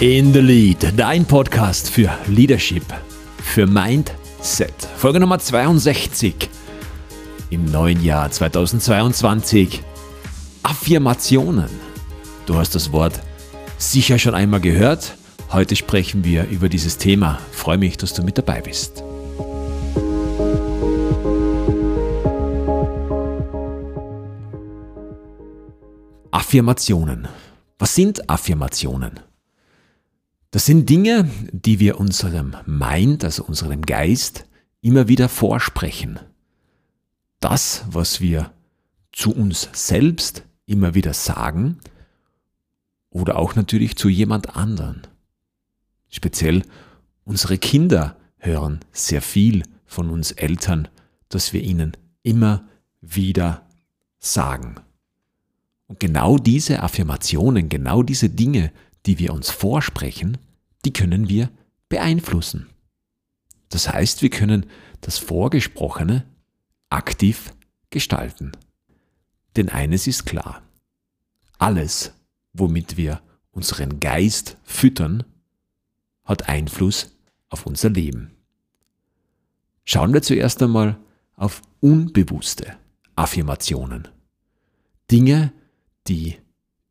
In the Lead, dein Podcast für Leadership, für Mindset. Folge Nummer 62 im neuen Jahr 2022. Affirmationen. Du hast das Wort sicher schon einmal gehört. Heute sprechen wir über dieses Thema. Freue mich, dass du mit dabei bist. Affirmationen. Was sind Affirmationen? Das sind Dinge, die wir unserem Mind, also unserem Geist, immer wieder vorsprechen. Das, was wir zu uns selbst immer wieder sagen oder auch natürlich zu jemand anderen. Speziell unsere Kinder hören sehr viel von uns Eltern, dass wir ihnen immer wieder sagen. Und genau diese Affirmationen, genau diese Dinge, die wir uns vorsprechen, die können wir beeinflussen. Das heißt, wir können das Vorgesprochene aktiv gestalten. Denn eines ist klar, alles, womit wir unseren Geist füttern, hat Einfluss auf unser Leben. Schauen wir zuerst einmal auf unbewusste Affirmationen. Dinge, die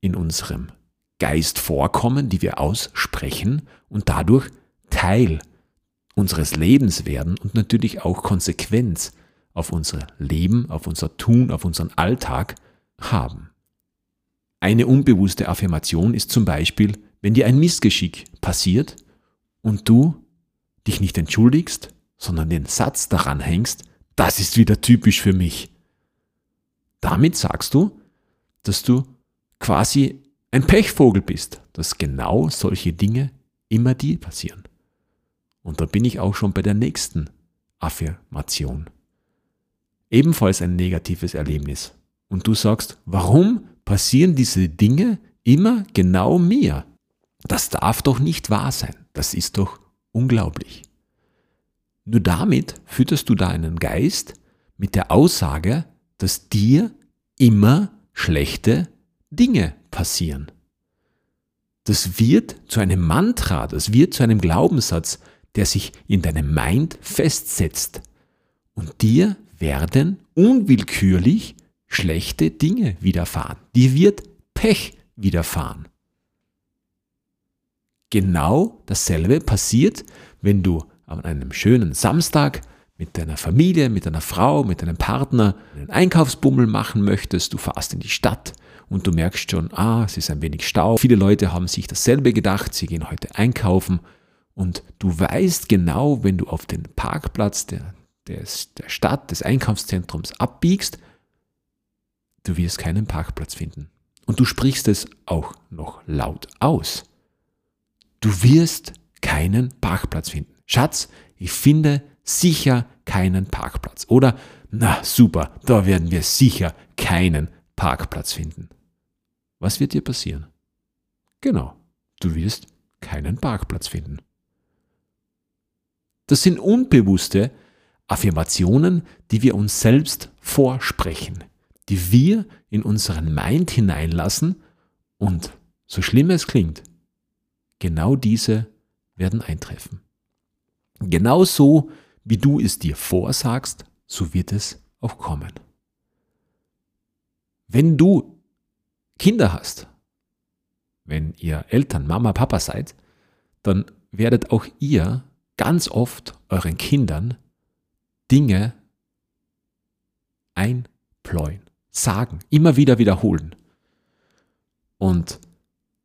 in unserem Geist vorkommen, die wir aussprechen und dadurch Teil unseres Lebens werden und natürlich auch Konsequenz auf unser Leben, auf unser Tun, auf unseren Alltag haben. Eine unbewusste Affirmation ist zum Beispiel, wenn dir ein Missgeschick passiert und du dich nicht entschuldigst, sondern den Satz daran hängst, das ist wieder typisch für mich. Damit sagst du, dass du quasi ein Pechvogel bist, dass genau solche Dinge immer dir passieren. Und da bin ich auch schon bei der nächsten Affirmation. Ebenfalls ein negatives Erlebnis. Und du sagst, warum passieren diese Dinge immer genau mir? Das darf doch nicht wahr sein. Das ist doch unglaublich. Nur damit fütterst du deinen Geist mit der Aussage, dass dir immer schlechte Dinge passieren. Das wird zu einem Mantra, das wird zu einem Glaubenssatz, der sich in deinem Mind festsetzt. Und dir werden unwillkürlich schlechte Dinge widerfahren. Dir wird Pech widerfahren. Genau dasselbe passiert, wenn du an einem schönen Samstag mit deiner Familie, mit deiner Frau, mit deinem Partner einen Einkaufsbummel machen möchtest, du fährst in die Stadt und du merkst schon, ah, es ist ein wenig Stau. Viele Leute haben sich dasselbe gedacht, sie gehen heute einkaufen und du weißt genau, wenn du auf den Parkplatz der, der Stadt, des Einkaufszentrums abbiegst, du wirst keinen Parkplatz finden. Und du sprichst es auch noch laut aus. Du wirst keinen Parkplatz finden. Schatz, ich finde sicher keinen Parkplatz. Oder, na super, da werden wir sicher keinen Parkplatz finden. Was wird dir passieren? Genau, du wirst keinen Parkplatz finden. Das sind unbewusste Affirmationen, die wir uns selbst vorsprechen, die wir in unseren Mind hineinlassen und, so schlimm es klingt, genau diese werden eintreffen. Genauso wie du es dir vorsagst, so wird es auch kommen. Wenn du Kinder hast, wenn ihr Eltern, Mama, Papa seid, dann werdet auch ihr ganz oft euren Kindern Dinge einpläuen, sagen, immer wieder wiederholen. Und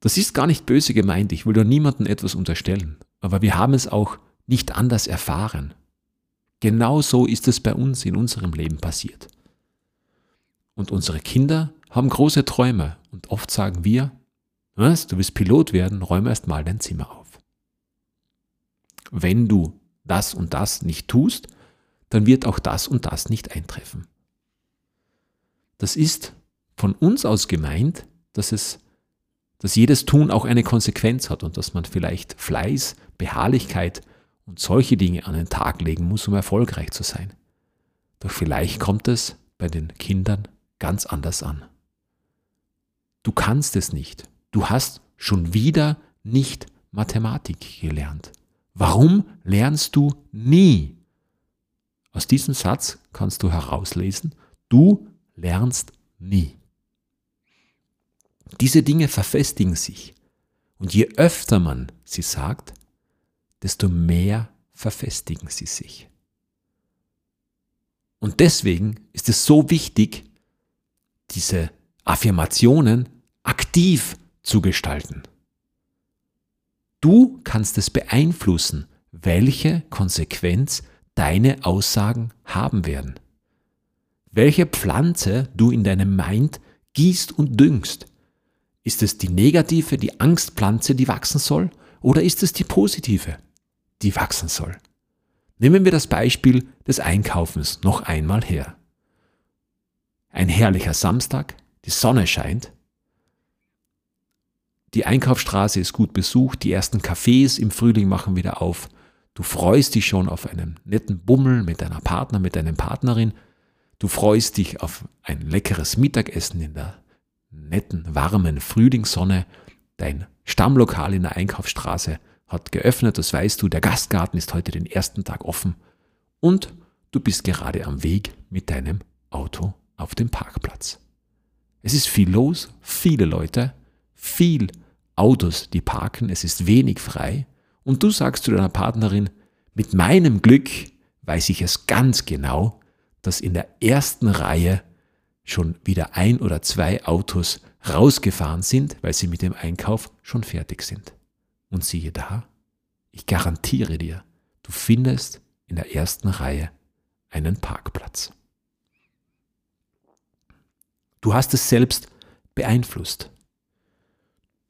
das ist gar nicht böse gemeint, ich will da niemandem etwas unterstellen, aber wir haben es auch nicht anders erfahren. Genau so ist es bei uns in unserem Leben passiert. Und unsere Kinder haben große Träume und oft sagen wir, was, du willst Pilot werden, räume erst mal dein Zimmer auf. Wenn du das und das nicht tust, dann wird auch das und das nicht eintreffen. Das ist von uns aus gemeint, dass es, dass jedes Tun auch eine Konsequenz hat und dass man vielleicht Fleiß, Beharrlichkeit und solche Dinge an den Tag legen muss, um erfolgreich zu sein. Doch vielleicht kommt es bei den Kindern ganz anders an. Du kannst es nicht. Du hast schon wieder nicht Mathematik gelernt. Warum lernst du nie? Aus diesem Satz kannst du herauslesen, du lernst nie. Diese Dinge verfestigen sich. Und je öfter man sie sagt, desto mehr verfestigen sie sich. Und deswegen ist es so wichtig, diese Affirmationen aktiv zu gestalten. Du kannst es beeinflussen, welche Konsequenz deine Aussagen haben werden. Welche Pflanze du in deinem Mind gießt und düngst. Ist es die negative, die Angstpflanze, die wachsen soll? Oder ist es die positive, die wachsen soll? Nehmen wir das Beispiel des Einkaufens noch einmal her. Ein herrlicher Samstag, die Sonne scheint, die Einkaufsstraße ist gut besucht, die ersten Cafés im Frühling machen wieder auf, du freust dich schon auf einen netten Bummel mit deiner Partner, mit deiner Partnerin, du freust dich auf ein leckeres Mittagessen in der netten, warmen Frühlingssonne, dein Stammlokal in der Einkaufsstraße hat geöffnet, das weißt du, der Gastgarten ist heute den ersten Tag offen. Und du bist gerade am Weg mit deinem Auto auf dem Parkplatz. Es ist viel los, viele Leute, viel Autos, die parken, es ist wenig frei und du sagst zu deiner Partnerin, mit meinem Glück weiß ich es ganz genau, dass in der ersten Reihe schon wieder ein oder zwei Autos rausgefahren sind, weil sie mit dem Einkauf schon fertig sind. Und siehe da, ich garantiere dir, du findest in der ersten Reihe einen Parkplatz. Du hast es selbst beeinflusst.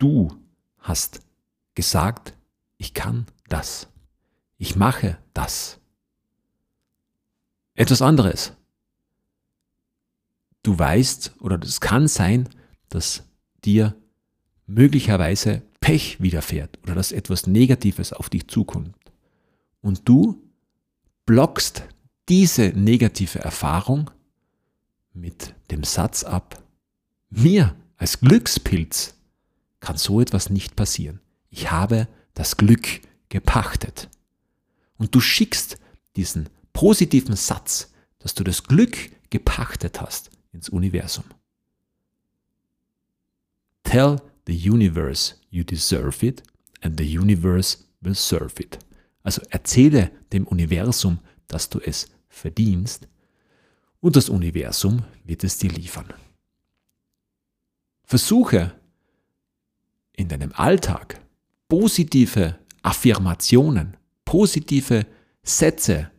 Du hast gesagt, ich kann das. Ich mache das. Etwas anderes. Du weißt oder es kann sein, dass dir möglicherweise Pech widerfährt oder dass etwas Negatives auf dich zukommt. Und du blockst diese negative Erfahrung mit dem Satz ab, mir als Glückspilz kann so etwas nicht passieren. Ich habe das Glück gepachtet. Und du schickst diesen positiven Satz, dass du das Glück gepachtet hast, ins Universum. Tell the universe you deserve it and the universe will serve it. Also erzähle dem Universum, dass du es verdienst und das Universum wird es dir liefern. Versuche in deinem Alltag positive Affirmationen, positive Sätze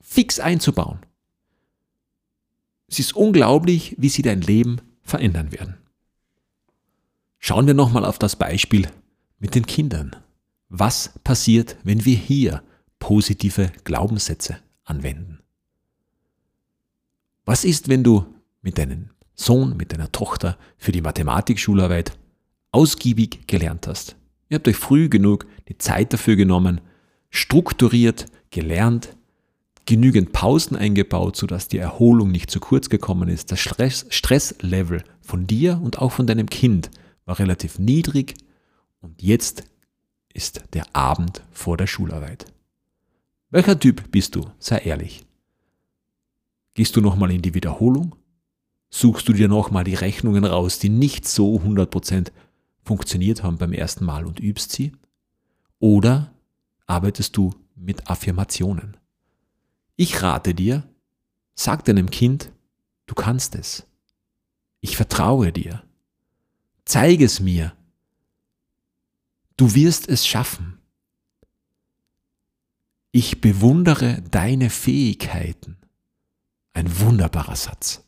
fix einzubauen. Es ist unglaublich, wie sie dein Leben verändern werden. Schauen wir nochmal auf das Beispiel mit den Kindern. Was passiert, wenn wir hier positive Glaubenssätze anwenden? Was ist, wenn du mit deinem Sohn, mit deiner Tochter für die Mathematikschularbeit ausgiebig gelernt hast? Ihr habt euch früh genug die Zeit dafür genommen, strukturiert, gelernt, genügend Pausen eingebaut, sodass die Erholung nicht zu kurz gekommen ist. Das Stress, Stresslevel von dir und auch von deinem Kind war relativ niedrig und jetzt ist der Abend vor der Schularbeit. Welcher Typ bist du? Sei ehrlich. Gehst du nochmal in die Wiederholung? Suchst du dir nochmal die Rechnungen raus, die nicht so 100% funktioniert haben beim ersten Mal und übst sie? Oder arbeitest du mit Affirmationen? Ich rate dir, sag deinem Kind, du kannst es. Ich vertraue dir. Zeige es mir. Du wirst es schaffen. Ich bewundere deine Fähigkeiten. Ein wunderbarer Satz.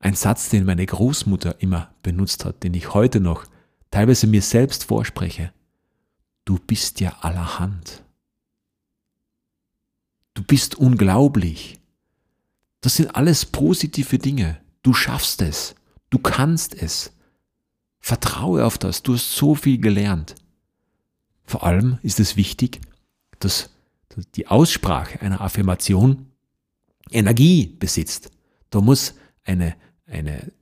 Ein Satz, den meine Großmutter immer benutzt hat, den ich heute noch teilweise mir selbst vorspreche. Du bist ja allerhand. Du bist unglaublich. Das sind alles positive Dinge. Du schaffst es. Du kannst es. Vertraue auf das. Du hast so viel gelernt. Vor allem ist es wichtig, dass die Aussprache einer Affirmation Energie besitzt. Da muss eine, eine,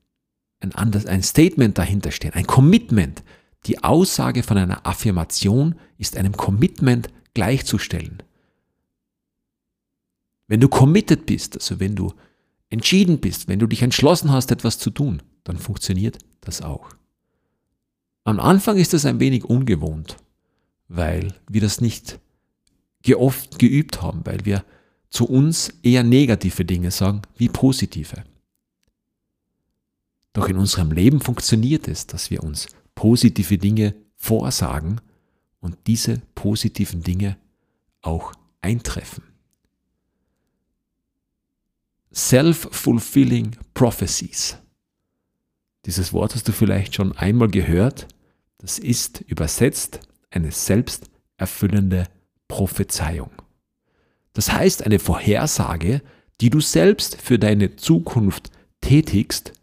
ein, anderes, ein Statement dahinter stehen, ein Commitment. Die Aussage von einer Affirmation ist einem Commitment gleichzustellen. Wenn du committed bist, also wenn du entschieden bist, wenn du dich entschlossen hast, etwas zu tun, dann funktioniert das auch. Am Anfang ist das ein wenig ungewohnt, weil wir das nicht oft geübt haben, weil wir zu uns eher negative Dinge sagen wie positive. Doch in unserem Leben funktioniert es, dass wir uns positive Dinge vorsagen und diese positiven Dinge auch eintreffen. Self-fulfilling prophecies. Dieses Wort hast du vielleicht schon einmal gehört. Das ist übersetzt eine selbsterfüllende Prophezeiung. Das heißt eine Vorhersage, die du selbst für deine Zukunft tätigst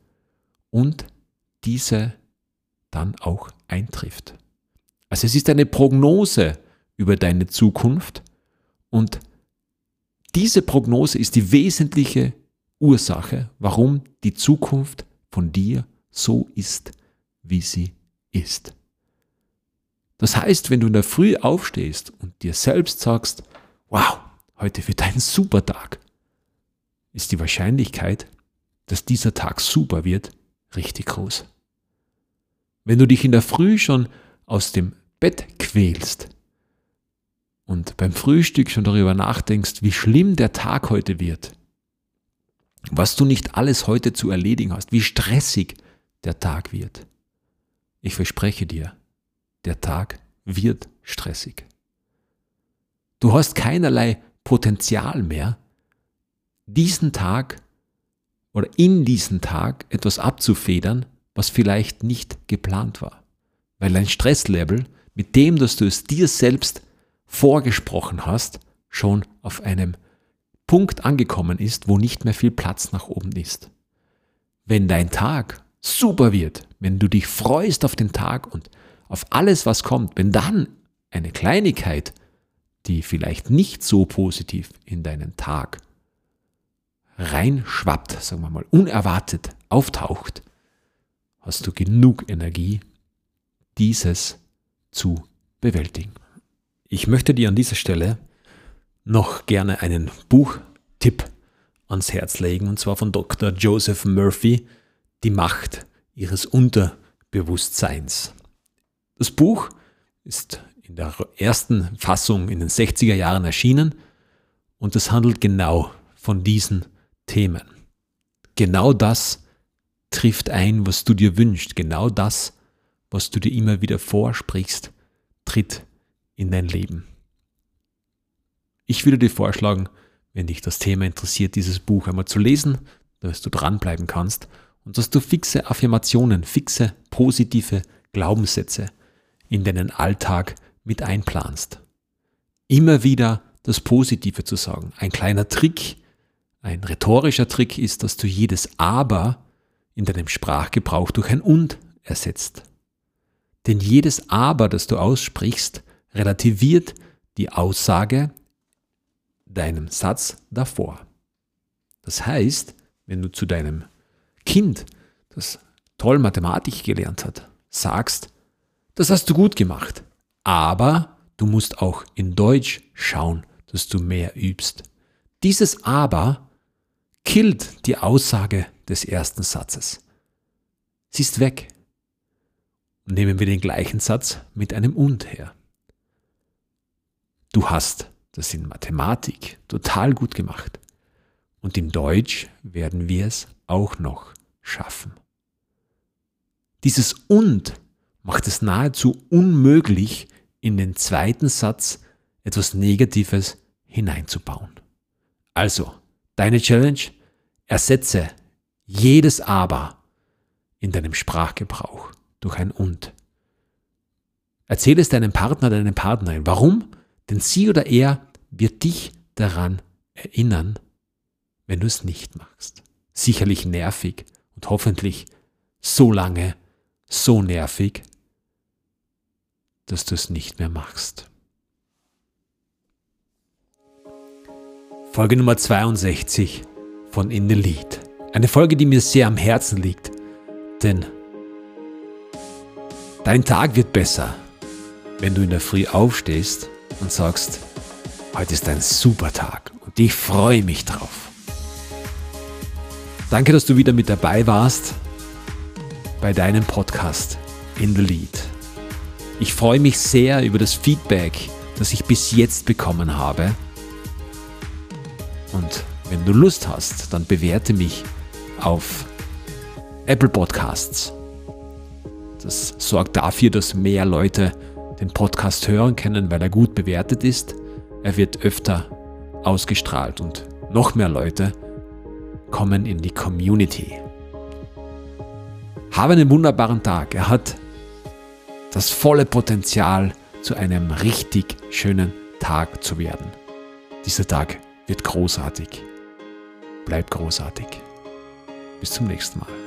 und diese dann auch eintrifft. Also es ist eine Prognose über deine Zukunft und diese Prognose ist die wesentliche Ursache, warum die Zukunft von dir so ist, wie sie ist. Das heißt, wenn du in der Früh aufstehst und dir selbst sagst, wow, heute wird ein super Tag, ist die Wahrscheinlichkeit, dass dieser Tag super wird, richtig groß. Wenn du dich in der Früh schon aus dem Bett quälst und beim Frühstück schon darüber nachdenkst, wie schlimm der Tag heute wird, was du nicht alles heute zu erledigen hast, wie stressig der Tag wird. Ich verspreche dir, der Tag wird stressig. Du hast keinerlei Potenzial mehr, diesen Tag oder in diesen Tag etwas abzufedern, was vielleicht nicht geplant war. Weil dein Stresslevel, mit dem, dass du es dir selbst vorgesprochen hast, schon auf einem Punkt angekommen ist, wo nicht mehr viel Platz nach oben ist. Wenn dein Tag super wird, wenn du dich freust auf den Tag und auf alles, was kommt, wenn dann eine Kleinigkeit, die vielleicht nicht so positiv in deinen Tag reinschwappt, sagen wir mal, unerwartet auftaucht, hast du genug Energie, dieses zu bewältigen. Ich möchte dir an dieser Stelle noch gerne einen Buchtipp ans Herz legen, und zwar von Dr. Joseph Murphy, Die Macht ihres Unterbewusstseins. Das Buch ist in der ersten Fassung in den 60er Jahren erschienen und es handelt genau von diesen Themen. Genau das trifft ein, was du dir wünschst. Genau das, was du dir immer wieder vorsprichst, tritt in dein Leben. Ich würde dir vorschlagen, wenn dich das Thema interessiert, dieses Buch einmal zu lesen, dass du dranbleiben kannst und dass du fixe Affirmationen, fixe positive Glaubenssätze in deinen Alltag mit einplanst. Immer wieder das Positive zu sagen. Ein kleiner Trick, ein rhetorischer Trick ist, dass du jedes Aber in deinem Sprachgebrauch durch ein Und ersetzt. Denn jedes Aber, das du aussprichst, relativiert die Aussage deinem Satz davor. Das heißt, wenn du zu deinem Kind, das toll Mathematik gelernt hat, sagst, das hast du gut gemacht, aber du musst auch in Deutsch schauen, dass du mehr übst. Dieses aber killt die Aussage des ersten Satzes. Sie ist weg. nehmen wir den gleichen Satz mit einem und her. Du hast das in Mathematik total gut gemacht. Und in Deutsch werden wir es auch noch schaffen. Dieses und macht es nahezu unmöglich, in den zweiten Satz etwas Negatives hineinzubauen. Also, deine Challenge, ersetze jedes Aber in deinem Sprachgebrauch durch ein Und. Erzähle es deinem Partner, deinem Partnerin. Warum? Denn sie oder er wird dich daran erinnern, wenn du es nicht machst. Sicherlich nervig und hoffentlich so lange so nervig, dass du es nicht mehr machst. Folge Nummer 62 von In the Lead. Eine Folge, die mir sehr am Herzen liegt, denn Dein Tag wird besser, wenn du in der Früh aufstehst und sagst, heute ist ein super Tag und ich freue mich drauf. Danke, dass du wieder mit dabei warst bei deinem Podcast In the Lead. Ich freue mich sehr über das Feedback, das ich bis jetzt bekommen habe. Und wenn du Lust hast, dann bewerte mich auf Apple Podcasts. Das sorgt dafür, dass mehr Leute den Podcast hören können, weil er gut bewertet ist. Er wird öfter ausgestrahlt und noch mehr Leute kommen in die Community. Habe einen wunderbaren Tag. Er hat das volle Potenzial, zu einem richtig schönen Tag zu werden. Dieser Tag wird großartig. Bleib großartig. Bis zum nächsten Mal.